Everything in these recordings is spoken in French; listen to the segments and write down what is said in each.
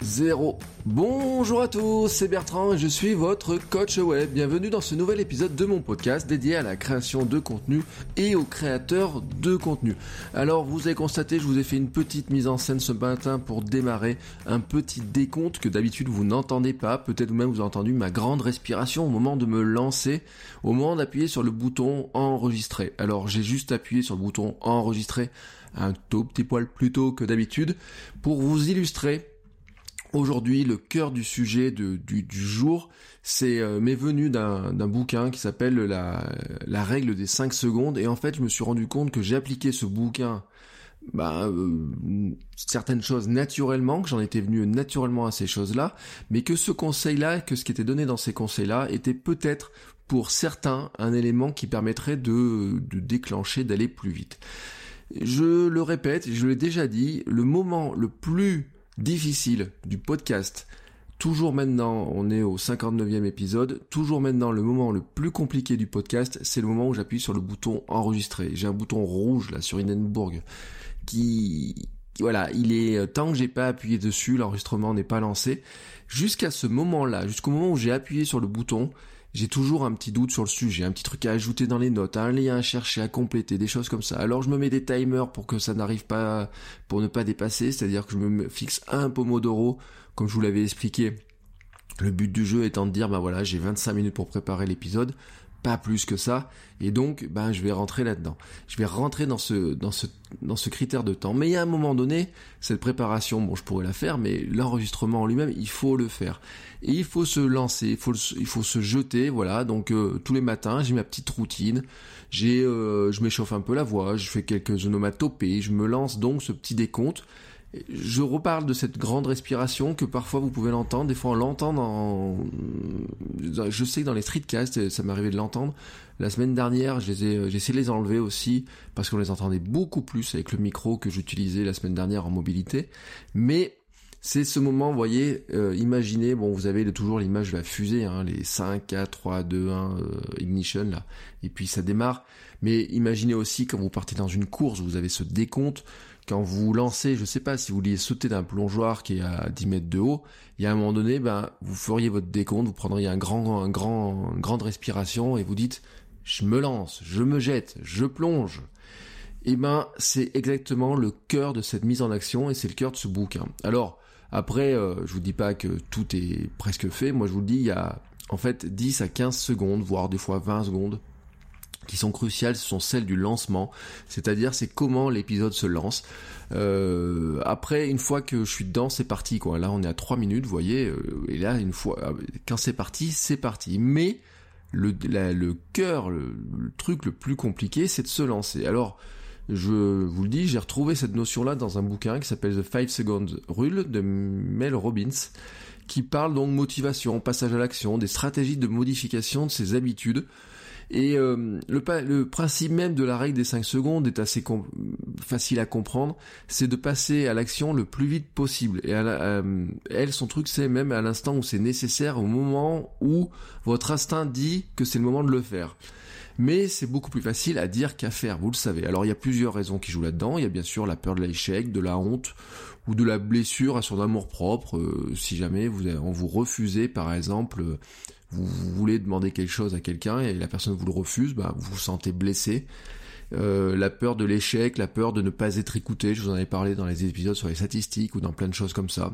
Zéro. Bonjour à tous, c'est Bertrand et je suis votre coach web. Bienvenue dans ce nouvel épisode de mon podcast dédié à la création de contenu et aux créateurs de contenu. Alors vous avez constaté, je vous ai fait une petite mise en scène ce matin pour démarrer un petit décompte que d'habitude vous n'entendez pas. Peut-être même vous avez entendu ma grande respiration au moment de me lancer, au moment d'appuyer sur le bouton enregistrer. Alors j'ai juste appuyé sur le bouton enregistrer un tout petit poil plus tôt que d'habitude pour vous illustrer Aujourd'hui, le cœur du sujet du, jour, c'est euh, m'est venu d'un bouquin qui s'appelle la, la, règle des 5 secondes. Et en fait, je me suis rendu compte que j'ai appliqué ce bouquin, bah, euh, certaines choses naturellement, que j'en étais venu naturellement à ces choses-là, mais que ce conseil-là, que ce qui était donné dans ces conseils-là, était peut-être pour certains un élément qui permettrait de, de déclencher, d'aller plus vite. Je le répète, je l'ai déjà dit, le moment le plus difficile du podcast. Toujours maintenant, on est au 59e épisode, toujours maintenant le moment le plus compliqué du podcast, c'est le moment où j'appuie sur le bouton enregistrer. J'ai un bouton rouge là sur Hindenburg qui voilà, il est tant que j'ai pas appuyé dessus, l'enregistrement n'est pas lancé. Jusqu'à ce moment-là, jusqu'au moment où j'ai appuyé sur le bouton, j'ai toujours un petit doute sur le sujet, un petit truc à ajouter dans les notes, un lien à chercher, à compléter, des choses comme ça. Alors je me mets des timers pour que ça n'arrive pas, pour ne pas dépasser, c'est-à-dire que je me fixe un pomodoro, comme je vous l'avais expliqué. Le but du jeu étant de dire, bah voilà, j'ai 25 minutes pour préparer l'épisode pas plus que ça et donc ben je vais rentrer là-dedans. Je vais rentrer dans ce dans ce dans ce critère de temps. Mais il y a un moment donné, cette préparation, bon je pourrais la faire mais l'enregistrement en lui-même, il faut le faire. Et il faut se lancer, il faut il faut se jeter, voilà. Donc euh, tous les matins, j'ai ma petite routine. J'ai euh, je m'échauffe un peu la voix, je fais quelques onomatopées, je me lance donc ce petit décompte je reparle de cette grande respiration que parfois vous pouvez l'entendre, des fois on l'entend dans... Je sais que dans les streetcasts, ça m'est arrivé de l'entendre. La semaine dernière, j'ai essayé de les enlever aussi, parce qu'on les entendait beaucoup plus avec le micro que j'utilisais la semaine dernière en mobilité. Mais c'est ce moment, vous voyez, euh, imaginez, bon, vous avez toujours l'image de la fusée, hein, les 5, 4, 3, 2, 1, ignition, là, et puis ça démarre. Mais imaginez aussi quand vous partez dans une course, vous avez ce décompte, quand vous lancez, je sais pas, si vous vouliez sauter d'un plongeoir qui est à 10 mètres de haut, il y a un moment donné, ben, vous feriez votre décompte, vous prendriez un grand, un grand, une grande respiration et vous dites, je me lance, je me jette, je plonge. Eh ben, c'est exactement le cœur de cette mise en action et c'est le cœur de ce bouquin. Alors, après, euh, je vous dis pas que tout est presque fait. Moi, je vous le dis, il y a, en fait, 10 à 15 secondes, voire des fois 20 secondes qui sont cruciales, ce sont celles du lancement, c'est-à-dire c'est comment l'épisode se lance. Euh, après, une fois que je suis dedans, c'est parti quoi. Là, on est à 3 minutes, vous voyez, euh, et là, une fois, euh, quand c'est parti, c'est parti. Mais le, le cœur, le, truc le plus compliqué, c'est de se lancer. Alors, je vous le dis, j'ai retrouvé cette notion-là dans un bouquin qui s'appelle The 5 Second Rule de Mel Robbins, qui parle donc motivation, passage à l'action, des stratégies de modification de ses habitudes. Et euh, le, le, principe même de la règle des 5 secondes est assez facile à comprendre, c'est de passer à l'action le plus vite possible. Et euh, elle, son truc, c'est même à l'instant où c'est nécessaire, au moment où votre instinct dit que c'est le moment de le faire. Mais c'est beaucoup plus facile à dire qu'à faire, vous le savez. Alors il y a plusieurs raisons qui jouent là-dedans. Il y a bien sûr la peur de l'échec, de la honte ou de la blessure à son amour propre. Euh, si jamais vous, on vous refusez par exemple vous, voulez demander quelque chose à quelqu'un et la personne vous le refuse, bah, vous vous sentez blessé. Euh, la peur de l'échec, la peur de ne pas être écouté, je vous en avais parlé dans les épisodes sur les statistiques ou dans plein de choses comme ça.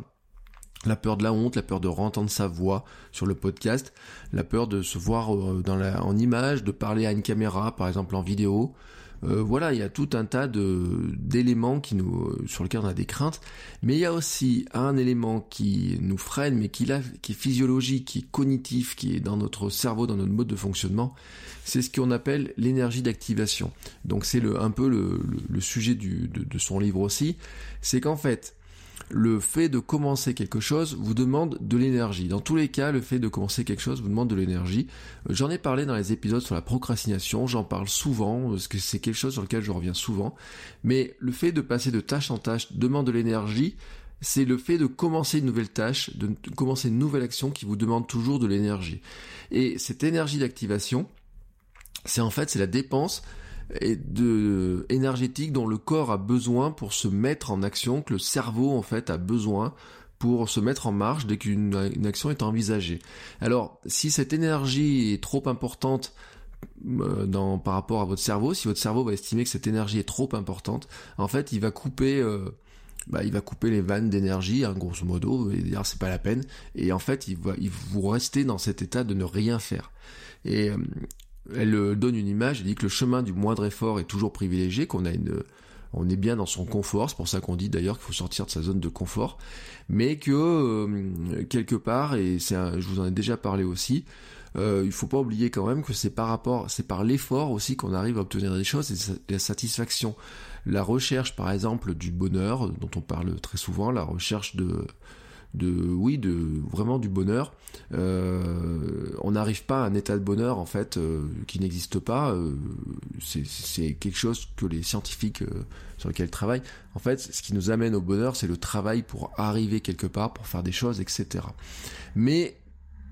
La peur de la honte, la peur de entendre sa voix sur le podcast, la peur de se voir euh, en image, de parler à une caméra, par exemple en vidéo, euh, voilà, il y a tout un tas de d'éléments qui nous euh, sur lesquels on a des craintes, mais il y a aussi un élément qui nous freine, mais qui, qui est physiologique, qui est cognitif, qui est dans notre cerveau, dans notre mode de fonctionnement. C'est ce qu'on appelle l'énergie d'activation. Donc c'est le un peu le, sujet du, de, de son livre aussi, c'est qu'en fait le fait de commencer quelque chose vous demande de l'énergie. Dans tous les cas, le fait de commencer quelque chose vous demande de l'énergie. Euh, j'en ai parlé dans les épisodes sur la procrastination, j'en parle souvent, parce que c'est quelque chose sur lequel je reviens souvent. Mais le fait de passer de tâche en tâche demande de l'énergie, c'est le fait de commencer une nouvelle tâche, de commencer une nouvelle action qui vous demande toujours de l'énergie. Et cette énergie d'activation, c'est en fait c'est la dépense et de énergétique dont le corps a besoin pour se mettre en action, que le cerveau en fait a besoin pour se mettre en marche dès qu'une action est envisagée. Alors, si cette énergie est trop importante euh, dans, par rapport à votre cerveau, si votre cerveau va estimer que cette énergie est trop importante, en fait, il va couper, euh, bah, il va couper les vannes d'énergie, hein, grosso modo, et dire c'est pas la peine. Et en fait, il va, il vous rester dans cet état de ne rien faire. Et euh, elle euh, donne une image, elle dit que le chemin du moindre effort est toujours privilégié, qu'on a une, est bien dans son confort, c'est pour ça qu'on dit d'ailleurs qu'il faut sortir de sa zone de confort, mais que euh, quelque part, et c'est je vous en ai déjà parlé aussi, euh, il faut pas oublier quand même que c'est par rapport, c'est par l'effort aussi qu'on arrive à obtenir des choses et la satisfaction. La recherche, par exemple, du bonheur, dont on parle très souvent, la recherche de de oui de vraiment du bonheur. Euh, on n'arrive pas à un état de bonheur en fait euh, qui n'existe pas. Euh, c'est quelque chose que les scientifiques sur lesquels travaillent en fait ce qui nous amène au bonheur c'est le travail pour arriver quelque part pour faire des choses etc mais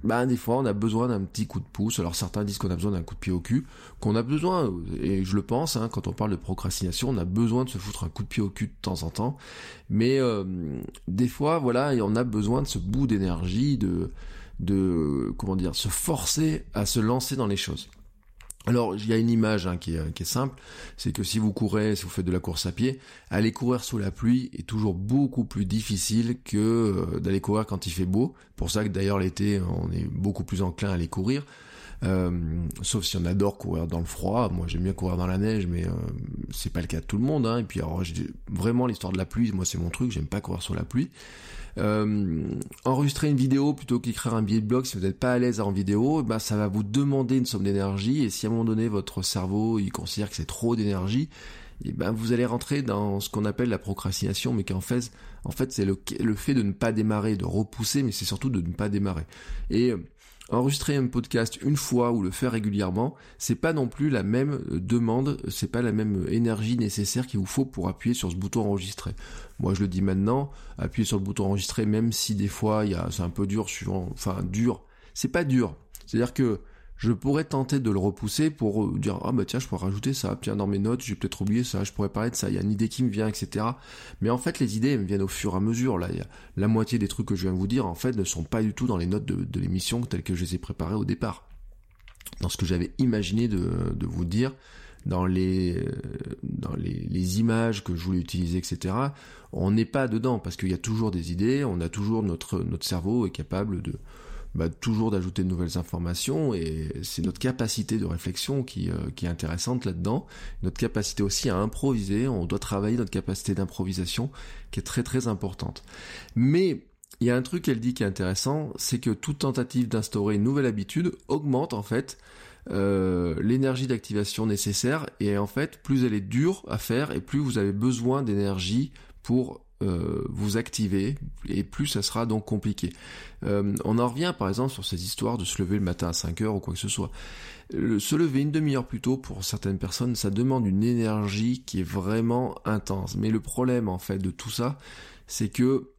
bah, des fois, on a besoin d'un petit coup de pouce. Alors, certains disent qu'on a besoin d'un coup de pied au cul, qu'on a besoin, et je le pense, hein, quand on parle de procrastination, on a besoin de se foutre un coup de pied au cul de temps en temps. Mais euh, des fois, voilà, on a besoin de ce bout d'énergie, de, de, comment dire, se forcer à se lancer dans les choses. Alors, il y a une image hein, qui, est, simple, c'est que si vous courez, si vous faites de la course à pied, aller courir sous la pluie est toujours beaucoup plus difficile que euh, d'aller courir quand il fait beau. Pour ça que d'ailleurs l'été, on est beaucoup plus enclin à aller courir. Euh, sauf si on adore courir dans le froid. Moi, j'aime bien courir dans la neige, mais euh, c'est pas le cas de tout le monde. Hein. Et puis, alors, vraiment l'histoire de la pluie, moi, c'est mon truc. J'aime pas courir sous la pluie. Euh, enregistrer une vidéo plutôt qu'écrire un billet de blog si vous n'êtes pas à l'aise en vidéo, bah ça va vous demander une somme d'énergie et si à un moment donné votre cerveau il considère que c'est trop d'énergie, et eh ben vous allez rentrer dans ce qu'on appelle la procrastination, mais qu'en fait, en fait c'est le, le fait de ne pas démarrer, de repousser, mais c'est surtout de ne pas démarrer. Et euh, enregistrer un podcast une fois ou le faire régulièrement, c'est pas non plus la même euh, demande, c'est pas la même énergie nécessaire qu'il vous faut pour appuyer sur ce bouton enregistrer. Moi je le dis maintenant, appuyer sur le bouton enregistrer, même si des fois il y a, c'est un peu dur suivant, enfin dur, c'est pas dur. C'est-à-dire que je pourrais tenter de le repousser pour euh, dire ah bah tiens je pourrais rajouter ça, tiens dans mes notes j'ai peut-être oublié ça, je pourrais parler de ça, il y a une idée qui me vient, etc. Mais en fait les idées me viennent au fur et à mesure. Là, a la moitié des trucs que je viens de vous dire en fait ne sont pas du tout dans les notes de, l'émission telles que je les ai préparées au départ. Dans ce que j'avais imaginé de, vous dire, dans les euh, dans les, les, images que je voulais utiliser, etc. On n'est pas dedans parce qu'il y a toujours des idées, on a toujours notre notre cerveau est capable de bah, toujours d'ajouter de nouvelles informations et c'est notre capacité de réflexion qui, euh, qui est intéressante là-dedans, notre capacité aussi à improviser, on doit travailler notre capacité d'improvisation qui est très très importante. Mais il y a un truc qu'elle dit qui est intéressant, c'est que toute tentative d'instaurer une nouvelle habitude augmente en fait euh, l'énergie d'activation nécessaire et en fait plus elle est dure à faire et plus vous avez besoin d'énergie pour euh, vous activer et plus ça sera donc compliqué. Euh, on en revient par exemple sur ces histoires de se lever le matin à 5 heures ou quoi que ce soit. se lever une demi-heure plus tôt pour certaines personnes, ça demande une énergie qui est vraiment intense. Mais le problème en fait de tout ça, c'est que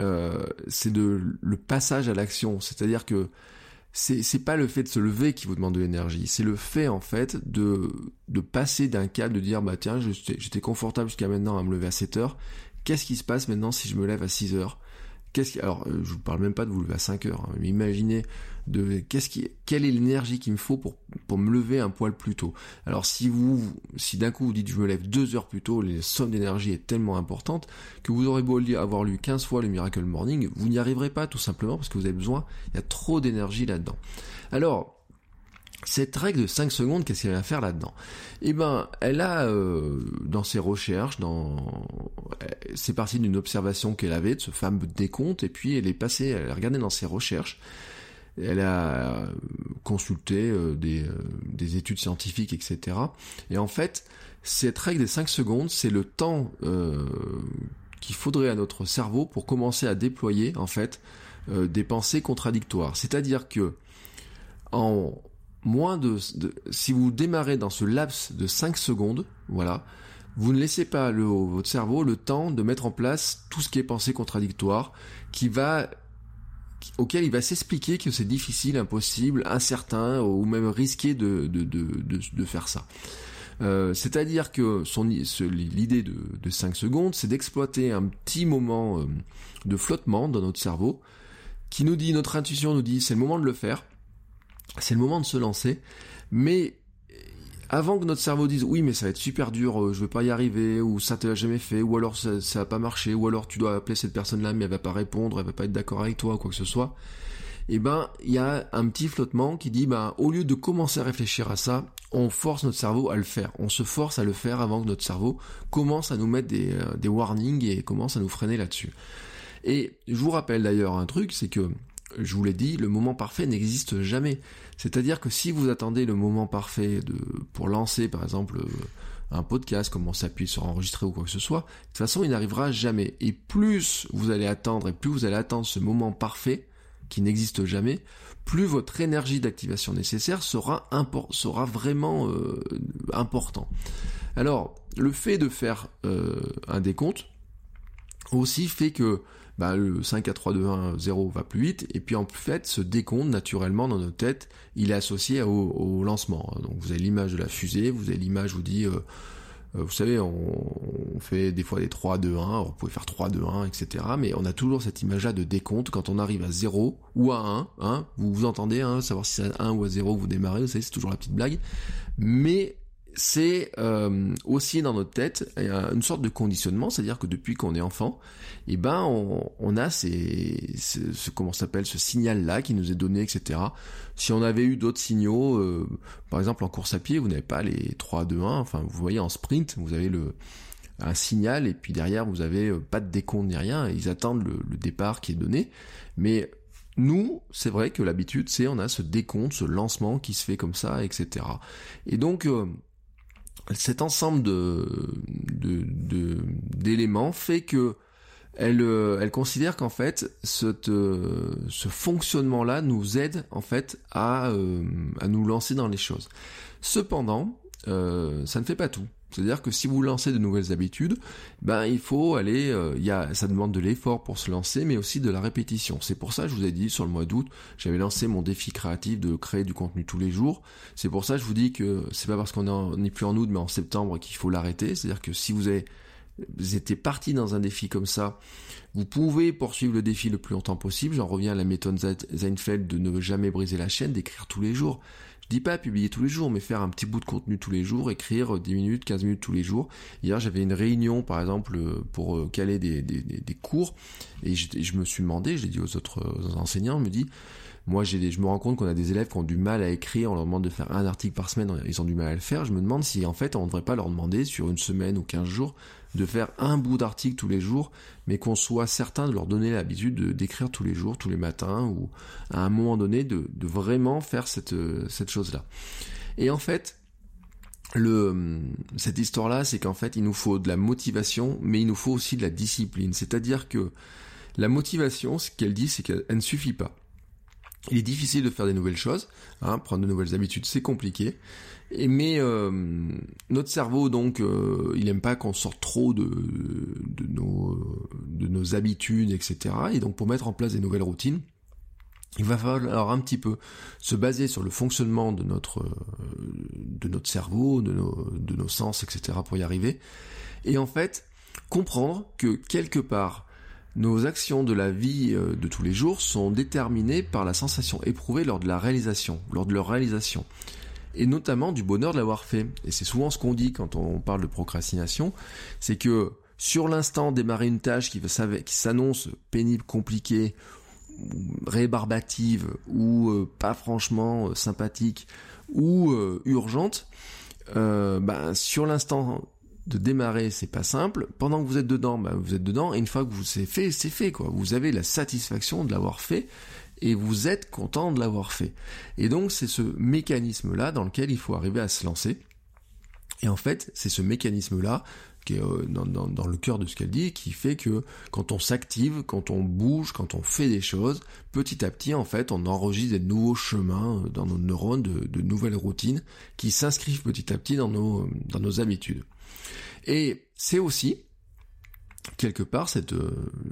euh, c'est de le passage à l'action, c'est-à-dire que c'est pas le fait de se lever qui vous demande de l'énergie, c'est le fait en fait de de passer d'un cap de dire bah tiens j'étais confortable jusqu'à maintenant à me lever à 7 heures Qu'est-ce qui se passe maintenant si je me lève à 6 heures? Qu'est-ce. Alors, euh, je vous parle même pas de vous lever à 5 heures, hein, mais imaginez de qu'est-ce qui, quelle est l'énergie qu'il me faut pour, me lever un poil plus tôt? Alors, si vous, si d'un coup vous dites je me lève 2 heures plus tôt, la somme d'énergie est tellement importante que vous aurez beau avoir lu 15 fois le Miracle Morning, vous n'y arriverez pas tout simplement parce que vous avez besoin, il y a trop d'énergie là-dedans. Alors, cette règle de 5 secondes, qu'est-ce qu'elle va faire là-dedans? Eh ben, elle a, euh, dans ses recherches, dans, c'est parti d'une observation qu'elle avait de ce fameux décompte, et puis elle est passée, elle a regardé dans ses recherches, elle a consulté euh, des, euh, des, études scientifiques, etc. Et en fait, cette règle des 5 secondes, c'est le temps qu'il faudrait à notre cerveau pour commencer à déployer en fait euh, des pensées contradictoires. C'est-à-dire que en moins de, si vous démarrez dans ce laps de 5 secondes, voilà, vous ne laissez pas le, votre cerveau le temps de mettre en place tout ce qui est pensée contradictoire, qui va auquel il va s'expliquer que c'est difficile, impossible, incertain ou même risqué de, de, de, de faire ça. Euh, c'est-à-dire que l'idée de, de 5 secondes, c'est d'exploiter un petit moment euh, de flottement dans notre cerveau qui nous dit, notre intuition nous dit, c'est le moment de le faire, c'est le moment de se lancer, mais avant que notre cerveau dise oui mais ça va être super dur, euh, je vais pas y arriver, ou ça t'a jamais fait, ou alors ça, ça va pas marcher, ou alors tu dois appeler cette personne-là mais elle va pas répondre, elle va pas être d'accord avec toi, ou quoi que ce soit, eh ben il y a un petit flottement qui dit ben au lieu de commencer à réfléchir à ça, on force notre cerveau à le faire. On se force à le faire avant que notre cerveau commence à nous mettre des, euh, des warnings et commence à nous freiner là-dessus. Et je vous rappelle d'ailleurs un truc, c'est que je vous l'ai dit, le moment parfait n'existe jamais. C'est-à-dire que si vous attendez le moment parfait pour lancer, par exemple, euh, un podcast, comment s'appuyer sur enregistrer ou quoi que ce soit, de toute façon, il n'arrivera jamais. Et plus vous allez attendre et plus vous allez attendre ce moment parfait, qui n'existe jamais, plus votre énergie d'activation nécessaire sera, sera vraiment euh, important. Alors, le fait de faire euh, un décompte aussi fait que bah, le 5 à 3, 2, 1, 0 va plus vite, et puis en fait, ce décompte, naturellement, dans notre tête, il est associé au, lancement. Donc vous avez l'image de la fusée, vous avez l'image, vous dit, euh, euh, vous savez, on, fait des fois des 3, 2, 1, vous pouvez faire 3, 2, 1, etc. Mais on a toujours cette image-là de décompte quand on arrive à 0 ou à 1, hein, vous vous entendez, hein, savoir si c'est à 1 ou à 0 vous démarrez, vous savez, c'est toujours la petite blague. Mais c'est euh, aussi dans notre tête une sorte de conditionnement, c'est-à-dire que depuis qu'on est enfant, eh ben on, a ces, ce, comment s'appelle ce signal là qui nous est donné, etc. Si on avait eu d'autres signaux, euh, par exemple en course à pied, vous n'avez pas les 3, 2, 1, enfin vous voyez en sprint, vous avez le un signal et puis derrière vous avez euh, pas de décompte ni rien, ils attendent le, départ qui est donné, mais nous, c'est vrai que l'habitude, c'est on a ce décompte, ce lancement qui se fait comme ça, etc. Et donc, cet ensemble de d'éléments fait que elle, euh, elle considère qu'en fait euh, ce fonctionnement-là nous aide en fait à, euh, à nous lancer dans les choses. Cependant, ça ne fait pas tout. C'est-à-dire que si vous lancez de nouvelles habitudes, ben il faut aller, euh, y a, ça demande de l'effort pour se lancer, mais aussi de la répétition. C'est pour ça que je vous ai dit sur le mois d'août, j'avais lancé mon défi créatif de créer du contenu tous les jours. C'est pour ça que je vous dis que c'est pas parce qu'on n'est plus en août mais en septembre qu'il faut l'arrêter. C'est-à-dire que si vous avez vous étiez parti dans un défi comme ça, vous pouvez poursuivre le défi le plus longtemps possible. J'en reviens à la méthode Seinfeld de ne jamais briser la chaîne, d'écrire tous les jours. Je dis pas publier tous les jours, mais faire un petit bout de contenu tous les jours, écrire 10 minutes, 15 minutes tous les jours. Hier, j'avais une réunion, par exemple, pour euh, caler des, cours, et je, je, me suis demandé, j'ai dit aux autres enseignants, on me dit, moi, j'ai, je me rends compte qu'on a des élèves qui ont du mal à écrire, on leur demande de faire un article par semaine, ils ont du mal à le faire. Je me demande si, en fait, on ne devrait pas leur demander, sur une semaine ou 15 jours, de faire un bout d'article tous les jours, mais qu'on soit certain de leur donner l'habitude de, d'écrire tous les jours, tous les matins, ou à un moment donné, de, vraiment faire cette, cette chose-là. Et en fait, le, cette histoire-là, c'est qu'en fait, il nous faut de la motivation, mais il nous faut aussi de la discipline. C'est-à-dire que la motivation, ce qu'elle dit, c'est qu'elle ne suffit pas. Il est difficile de faire des nouvelles choses, hein, prendre de nouvelles habitudes, c'est compliqué. Mais euh, notre cerveau, donc, euh, il n'aime pas qu'on sorte trop de, nos, de nos habitudes, etc. Et donc, pour mettre en place des nouvelles routines, il va falloir un petit peu se baser sur le fonctionnement de notre, notre cerveau, nos, de nos sens, etc. pour y arriver. Et en fait, comprendre que quelque part, nos actions de la vie euh, de tous les jours sont déterminées par la sensation éprouvée lors de la réalisation, lors de leur réalisation. Et notamment du bonheur de l'avoir fait. Et c'est souvent ce qu'on dit quand on parle de procrastination, c'est que sur l'instant démarrer une tâche qui, s'annonce pénible, compliquée, rébarbative ou euh, pas franchement euh, sympathique ou urgente, ben, sur l'instant de démarrer, c'est pas simple. Pendant que vous êtes dedans, bah, vous êtes dedans. Et une fois que vous c'est fait, c'est fait quoi. Vous avez la satisfaction de l'avoir fait et vous êtes content de l'avoir fait. Et donc c'est ce mécanisme là dans lequel il faut arriver à se lancer. Et en fait, c'est ce mécanisme là qui est euh, dans, le cœur de ce qu'elle dit, qui fait que quand on s'active, quand on bouge, quand on fait des choses, petit à petit, en fait, on enregistre des nouveaux chemins dans nos neurones, de, nouvelles routines qui s'inscrivent petit à petit dans nos, dans nos habitudes. Et c'est aussi, quelque part, cette,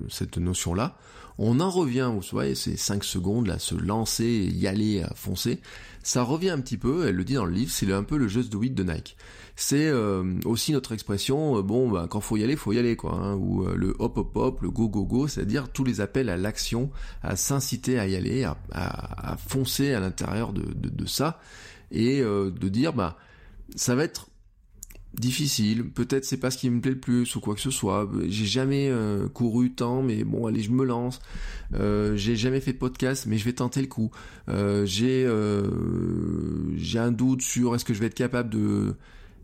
cette notion-là, on en revient, vous voyez, ces 5 secondes là, se lancer, y aller, à foncer, ça revient un petit peu, elle le dit dans le livre, c'est un peu le just do it de Nike. C'est euh, aussi notre expression, euh, bon, bah, quand faut y aller, faut y aller, quoi, hein, ou euh, le hop hop hop, le go go go, c'est-à-dire tous les appels à l'action, à s'inciter à y aller, à, à, foncer à l'intérieur de, de, de, ça, et de dire, bah, ça va être difficile, peut-être c'est pas ce qui me plaît le plus ou quoi que ce soit. J'ai jamais euh, couru tant, mais bon allez je me lance. Euh, j'ai jamais fait de podcast, mais je vais tenter le coup. Euh, j'ai j'ai un doute sur est-ce que je vais être capable de.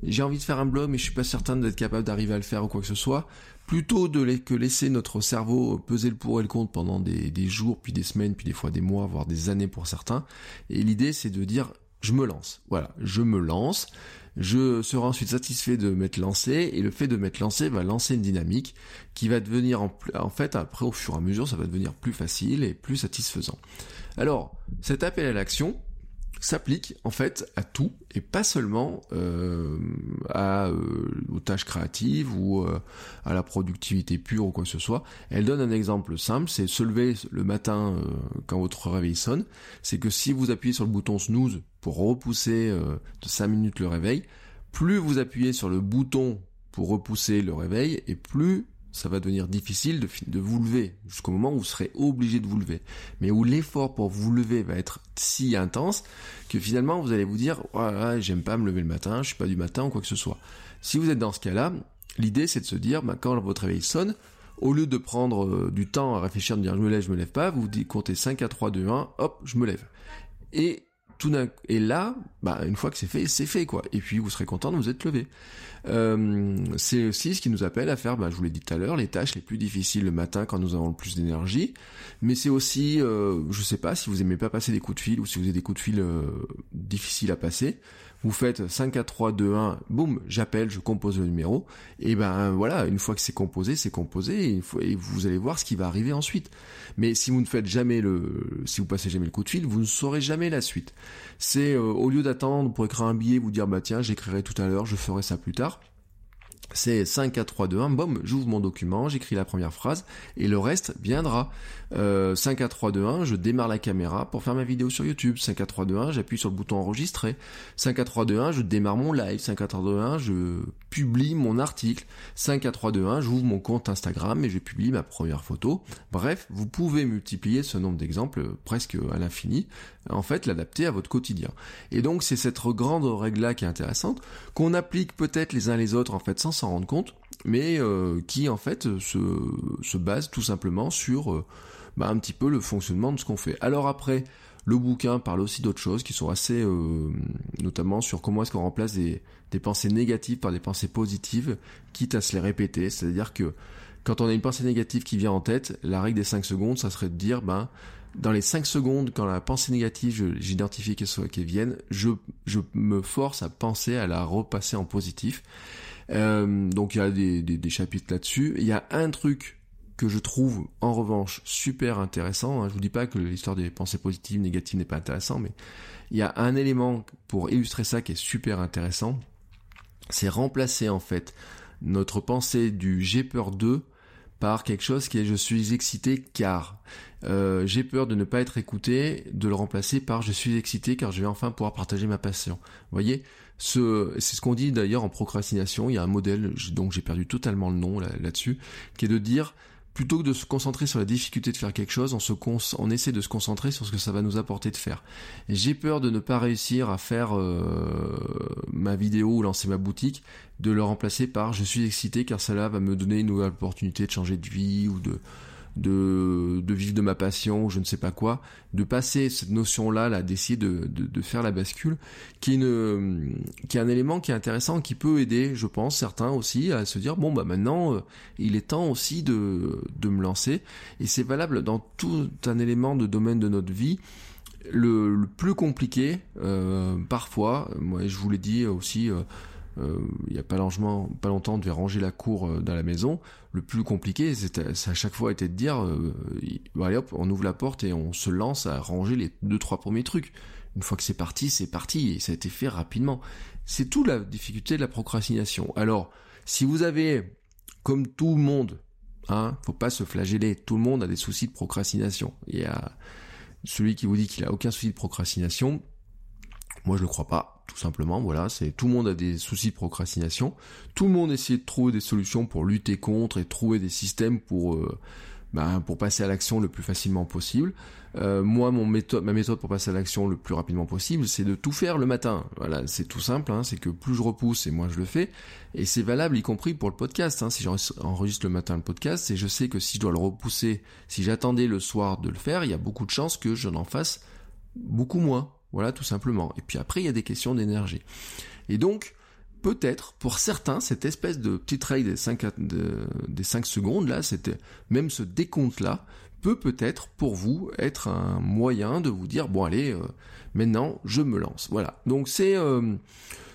J'ai envie de faire un blog, mais je suis pas certain d'être capable d'arriver à le faire ou quoi que ce soit. Plutôt de que laisser notre cerveau peser le pour et le contre pendant des, des jours, puis des semaines, puis des fois des mois, voire des années pour certains. Et l'idée c'est de dire je me lance. Voilà, je me lance je serai ensuite satisfait de m'être lancé, et le fait de m'être lancé va lancer une dynamique qui va devenir, en, fait, après, au fur et à mesure, ça va devenir plus facile et plus satisfaisant. Alors, cet appel à l'action, s'applique en fait à tout et pas seulement euh, à, euh, aux tâches créatives ou euh, à la productivité pure ou quoi que ce soit. Elle donne un exemple simple, c'est se lever le matin euh, quand votre réveil sonne. C'est que si vous appuyez sur le bouton snooze pour repousser de 5 minutes le réveil, plus vous appuyez sur le bouton pour repousser le réveil et plus ça va devenir difficile de, de vous lever jusqu'au moment où vous serez obligé de vous lever. Mais où l'effort pour vous lever va être si intense que finalement vous allez vous dire voilà, j'aime pas me lever le matin, je suis pas du matin ou quoi que ce soit. Si vous êtes dans ce cas-là, l'idée c'est de se dire bah, quand votre réveil sonne, au lieu de prendre euh, du temps à réfléchir, de dire je me lève, je me lève pas, vous comptez 5 à 3, 2, 1, hop, je me lève. Et et là, bah, une fois que c'est fait, c'est fait quoi. Et puis vous serez content de vous être levé. Euh, c'est aussi ce qui nous appelle à faire, bah, je vous l'ai dit tout à l'heure, les tâches les plus difficiles le matin quand nous avons le plus d'énergie. Mais c'est aussi, euh, je sais pas, si vous aimez pas passer des coups de fil ou si vous avez des coups de fil euh, difficiles à passer, vous faites 5, 4, 3, 2, 1, boum, j'appelle, je compose le numéro, et ben voilà, une fois que c'est composé, c'est composé, et, vous allez voir ce qui va arriver ensuite. Mais si vous ne faites jamais le, si vous passez jamais le coup de fil, vous ne saurez jamais la suite. C'est euh, au lieu d'attendre pour écrire un billet, vous dire bah tiens, j'écrirai tout à l'heure, je ferai ça plus tard c'est 5, 4, 3, 2, 1, boum, j'ouvre mon document, j'écris la première phrase, et le reste viendra. Euh, 5, 4, 3, 2, 1, je démarre la caméra pour faire ma vidéo sur YouTube. 5, 4, 3, 2, 1, j'appuie sur le bouton enregistrer. 5, 4, 3, 2, 1, je démarre mon live. 5, 4, 3, 2, 1, je publie mon article. 5, 4, 3, 2, 1, j'ouvre mon compte Instagram et je publie ma première photo. Bref, vous pouvez multiplier ce nombre d'exemples presque à l'infini, en fait, l'adapter à votre quotidien. Et donc, c'est cette grande règle-là qui est intéressante, qu'on applique peut-être les uns les autres, en fait, sans s'en rendre compte, mais euh, qui en fait se, se, base tout simplement sur euh, bah, un petit peu le fonctionnement de ce qu'on fait. Alors après, le bouquin parle aussi d'autres choses qui sont assez, euh, notamment sur comment est-ce qu'on remplace des, pensées négatives par des pensées positives, quitte à se les répéter. C'est-à-dire que quand on a une pensée négative qui vient en tête, la règle des 5 secondes, ça serait de dire, ben, dans les 5 secondes, quand la pensée négative, j'identifie qu'elle vienne, je, je me force à penser à la repasser en positif. Euh, donc il y a des, chapitres là-dessus. Il y a un truc que je trouve en revanche super intéressant. Hein. Je vous dis pas que l'histoire des pensées positives, négatives n'est pas intéressant, mais il y a un élément pour illustrer ça qui est super intéressant. C'est remplacer en fait notre pensée du j'ai peur de par quelque chose qui est je suis excité car euh, j'ai peur de ne pas être écouté, de le remplacer par je suis excité car je vais enfin pouvoir partager ma passion. Vous voyez, ce, c'est ce qu'on dit d'ailleurs en procrastination. Il y a un modèle, donc j'ai perdu totalement le nom là-dessus, qui est de dire plutôt que de se concentrer sur la difficulté de faire quelque chose, on, se on essaie de se concentrer sur ce que ça va nous apporter de faire. J'ai peur de ne pas réussir à faire euh, ma vidéo ou lancer ma boutique, de le remplacer par je suis excité car cela va me donner une nouvelle opportunité de changer de vie ou de de, de vivre de ma passion, je ne sais pas quoi, de passer cette notion-là, là, d'essayer de, de, de, faire la bascule, qui est, une, qui est un élément qui est intéressant, qui peut aider, je pense, certains aussi à se dire, bon, bah maintenant, euh, il est temps aussi de, de me lancer, et c'est valable dans tout un élément de domaine de notre vie, le, le plus compliqué, euh, parfois, moi je vous l'ai dit aussi, euh, euh, il y a pas, longtemps, pas longtemps, on devait ranger la cour euh, dans la maison. Le plus compliqué, ça à chaque fois été de dire, euh, allez hop, on ouvre la porte et on se lance à ranger les deux trois premiers trucs. Une fois que c'est parti, c'est parti et ça a été fait rapidement. C'est tout la difficulté de la procrastination. Alors, si vous avez, comme tout le monde, hein, faut pas se flageller, tout le monde a des soucis de procrastination. Il y a celui qui vous dit qu'il a aucun souci de procrastination, moi je le crois pas, tout simplement. Voilà, c'est tout le monde a des soucis de procrastination. Tout le monde essaie de trouver des solutions pour lutter contre et trouver des systèmes pour euh, ben, pour passer à l'action le plus facilement possible. Euh, moi, mon méthode, ma méthode pour passer à l'action le plus rapidement possible, c'est de tout faire le matin. Voilà, c'est tout simple. Hein, c'est que plus je repousse et moins je le fais. Et c'est valable y compris pour le podcast. Hein, si j'enregistre le matin le podcast, et je sais que si je dois le repousser, si j'attendais le soir de le faire, il y a beaucoup de chances que je n'en fasse beaucoup moins. Voilà, tout simplement. Et puis après, il y a des questions d'énergie. Et donc, peut-être, pour certains, cette espèce de petite règle des 5, des 5 secondes, là, c'était même ce décompte-là, peut peut-être pour vous être un moyen de vous dire, bon allez, euh, maintenant, je me lance. Voilà. Donc c'est... Euh,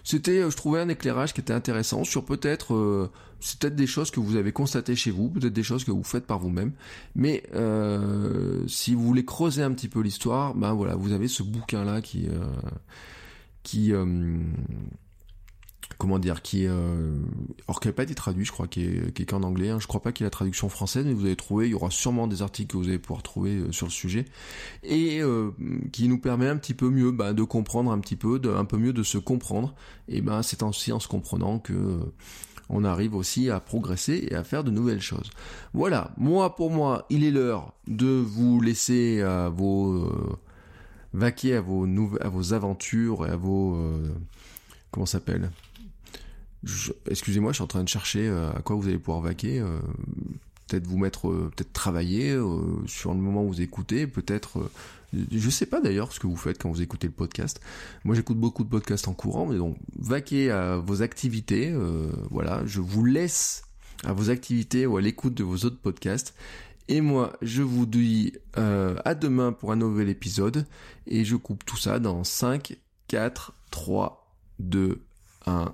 c'était, je trouvais un éclairage qui était intéressant sur peut-être, euh, c'est peut-être des choses que vous avez constatées chez vous, peut-être des choses que vous faites par vous-même, mais euh, si vous voulez creuser un petit peu l'histoire, ben voilà, vous avez ce bouquin là qui euh, qui comment dire, qui est, euh, or qui n'a pas été traduit, je crois, qui est, qui est qu'en anglais. Hein. Je crois pas qu'il y ait la traduction française, mais vous allez trouver, il y aura sûrement des articles que vous allez pouvoir trouver euh, sur le sujet et euh, qui nous permet un petit peu mieux bah, de comprendre un petit peu, de, un peu mieux de se comprendre. Et ben c'est aussi en se comprenant que euh, on arrive aussi à progresser et à faire de nouvelles choses. Voilà, moi pour moi, il est l'heure de vous laisser à vos vaquer à vos à vos aventures et à vos comment s'appelle? Excusez-moi, je suis en train de chercher euh, à quoi vous allez pouvoir vaquer. Euh, peut-être vous mettre, euh, peut-être travailler sur le moment où vous écoutez, peut-être. je sais pas d'ailleurs ce que vous faites quand vous écoutez le podcast. Moi, j'écoute beaucoup de podcasts en courant, mais donc vaquer à vos activités. voilà, je vous laisse à vos activités ou à l'écoute de vos autres podcasts. Et moi, je vous dis à demain pour un nouvel épisode. Et je coupe tout ça dans 5, 4, 3, 2, 1.